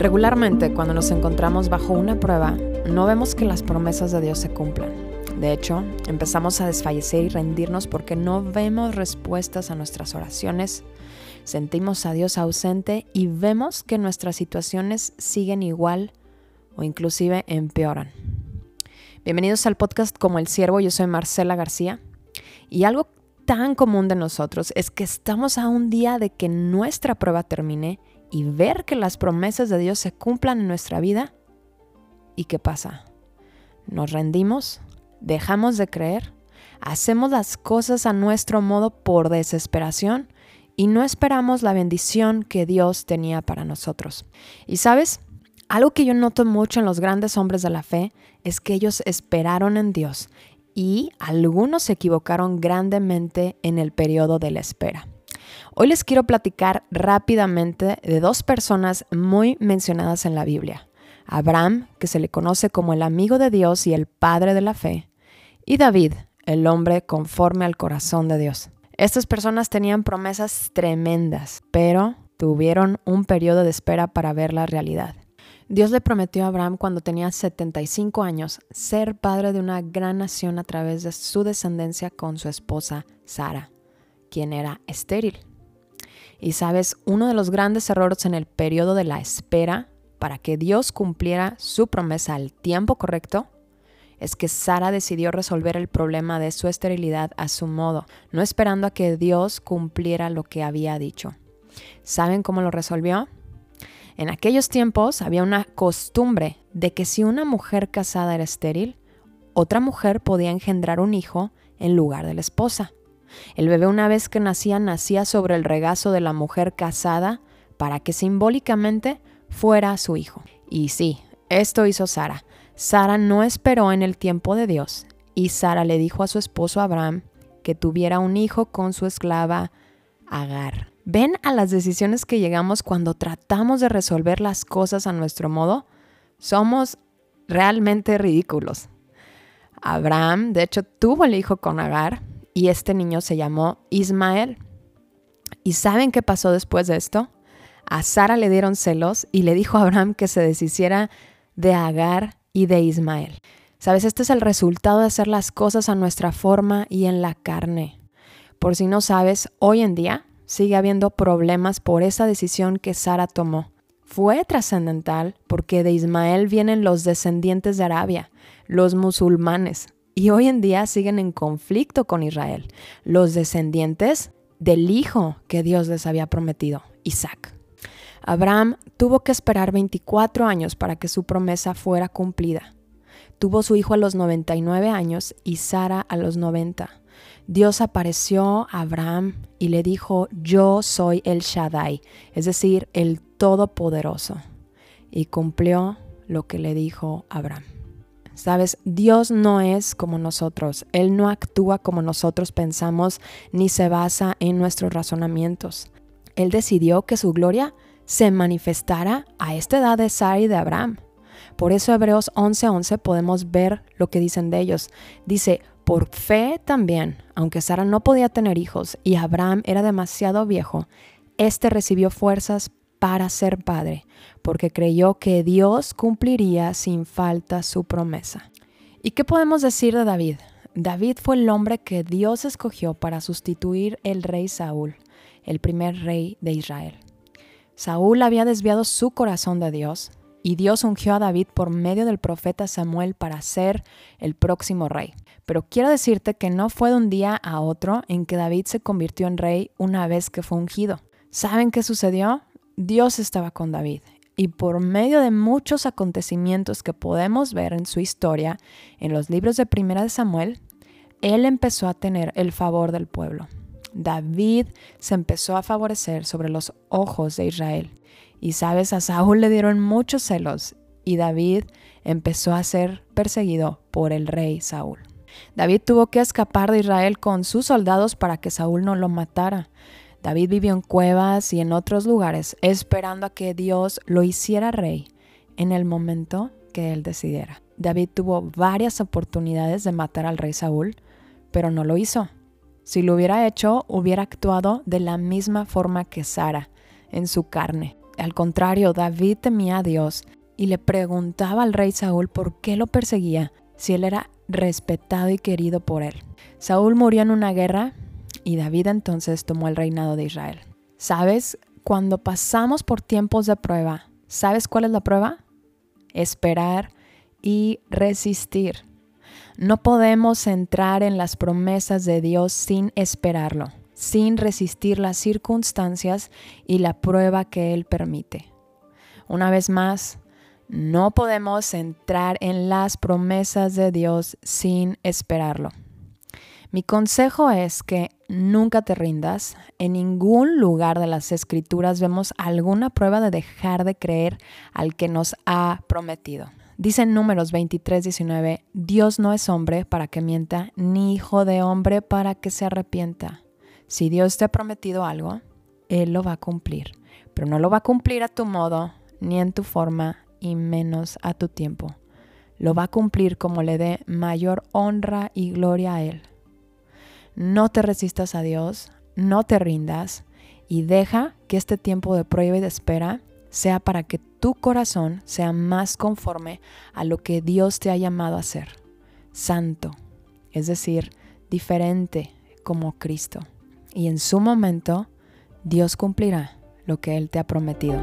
Regularmente, cuando nos encontramos bajo una prueba, no vemos que las promesas de Dios se cumplan. De hecho, empezamos a desfallecer y rendirnos porque no vemos respuestas a nuestras oraciones, sentimos a Dios ausente y vemos que nuestras situaciones siguen igual o inclusive empeoran. Bienvenidos al podcast Como el Siervo, yo soy Marcela García y algo tan común de nosotros es que estamos a un día de que nuestra prueba termine y ver que las promesas de Dios se cumplan en nuestra vida. ¿Y qué pasa? Nos rendimos, dejamos de creer, hacemos las cosas a nuestro modo por desesperación y no esperamos la bendición que Dios tenía para nosotros. Y sabes, algo que yo noto mucho en los grandes hombres de la fe es que ellos esperaron en Dios y algunos se equivocaron grandemente en el periodo de la espera. Hoy les quiero platicar rápidamente de dos personas muy mencionadas en la Biblia. Abraham, que se le conoce como el amigo de Dios y el padre de la fe, y David, el hombre conforme al corazón de Dios. Estas personas tenían promesas tremendas, pero tuvieron un periodo de espera para ver la realidad. Dios le prometió a Abraham cuando tenía 75 años ser padre de una gran nación a través de su descendencia con su esposa Sara, quien era estéril. Y sabes, uno de los grandes errores en el periodo de la espera para que Dios cumpliera su promesa al tiempo correcto es que Sara decidió resolver el problema de su esterilidad a su modo, no esperando a que Dios cumpliera lo que había dicho. ¿Saben cómo lo resolvió? En aquellos tiempos había una costumbre de que si una mujer casada era estéril, otra mujer podía engendrar un hijo en lugar de la esposa. El bebé una vez que nacía nacía sobre el regazo de la mujer casada para que simbólicamente fuera su hijo. Y sí, esto hizo Sara. Sara no esperó en el tiempo de Dios y Sara le dijo a su esposo Abraham que tuviera un hijo con su esclava Agar. ¿Ven a las decisiones que llegamos cuando tratamos de resolver las cosas a nuestro modo? Somos realmente ridículos. Abraham, de hecho, tuvo el hijo con Agar y este niño se llamó Ismael. ¿Y saben qué pasó después de esto? A Sara le dieron celos y le dijo a Abraham que se deshiciera de Agar y de Ismael. Sabes, este es el resultado de hacer las cosas a nuestra forma y en la carne. Por si no sabes, hoy en día sigue habiendo problemas por esa decisión que Sara tomó. Fue trascendental porque de Ismael vienen los descendientes de Arabia, los musulmanes, y hoy en día siguen en conflicto con Israel, los descendientes del hijo que Dios les había prometido, Isaac. Abraham tuvo que esperar 24 años para que su promesa fuera cumplida. Tuvo su hijo a los 99 años y Sara a los 90. Dios apareció a Abraham y le dijo, yo soy el Shaddai, es decir, el Todopoderoso. Y cumplió lo que le dijo Abraham. Sabes, Dios no es como nosotros, Él no actúa como nosotros pensamos ni se basa en nuestros razonamientos. Él decidió que su gloria se manifestara a esta edad de Sara y de Abraham. Por eso Hebreos 11:11 podemos ver lo que dicen de ellos. Dice, por fe también, aunque Sara no podía tener hijos y Abraham era demasiado viejo, éste recibió fuerzas para ser padre, porque creyó que Dios cumpliría sin falta su promesa. ¿Y qué podemos decir de David? David fue el hombre que Dios escogió para sustituir el rey Saúl, el primer rey de Israel. Saúl había desviado su corazón de Dios y Dios ungió a David por medio del profeta Samuel para ser el próximo rey. Pero quiero decirte que no fue de un día a otro en que David se convirtió en rey una vez que fue ungido. ¿Saben qué sucedió? Dios estaba con David y por medio de muchos acontecimientos que podemos ver en su historia en los libros de Primera de Samuel, él empezó a tener el favor del pueblo. David se empezó a favorecer sobre los ojos de Israel. Y sabes, a Saúl le dieron muchos celos y David empezó a ser perseguido por el rey Saúl. David tuvo que escapar de Israel con sus soldados para que Saúl no lo matara. David vivió en cuevas y en otros lugares esperando a que Dios lo hiciera rey en el momento que él decidiera. David tuvo varias oportunidades de matar al rey Saúl, pero no lo hizo. Si lo hubiera hecho, hubiera actuado de la misma forma que Sara, en su carne. Al contrario, David temía a Dios y le preguntaba al rey Saúl por qué lo perseguía si él era respetado y querido por él. Saúl murió en una guerra y David entonces tomó el reinado de Israel. ¿Sabes? Cuando pasamos por tiempos de prueba, ¿sabes cuál es la prueba? Esperar y resistir. No podemos entrar en las promesas de Dios sin esperarlo, sin resistir las circunstancias y la prueba que Él permite. Una vez más, no podemos entrar en las promesas de Dios sin esperarlo. Mi consejo es que nunca te rindas. En ningún lugar de las escrituras vemos alguna prueba de dejar de creer al que nos ha prometido. Dice en números 23, 19, Dios no es hombre para que mienta, ni hijo de hombre para que se arrepienta. Si Dios te ha prometido algo, Él lo va a cumplir, pero no lo va a cumplir a tu modo, ni en tu forma, y menos a tu tiempo. Lo va a cumplir como le dé mayor honra y gloria a Él. No te resistas a Dios, no te rindas y deja que este tiempo de prueba y de espera sea para que tu corazón sea más conforme a lo que Dios te ha llamado a ser, santo, es decir, diferente como Cristo. Y en su momento, Dios cumplirá lo que Él te ha prometido.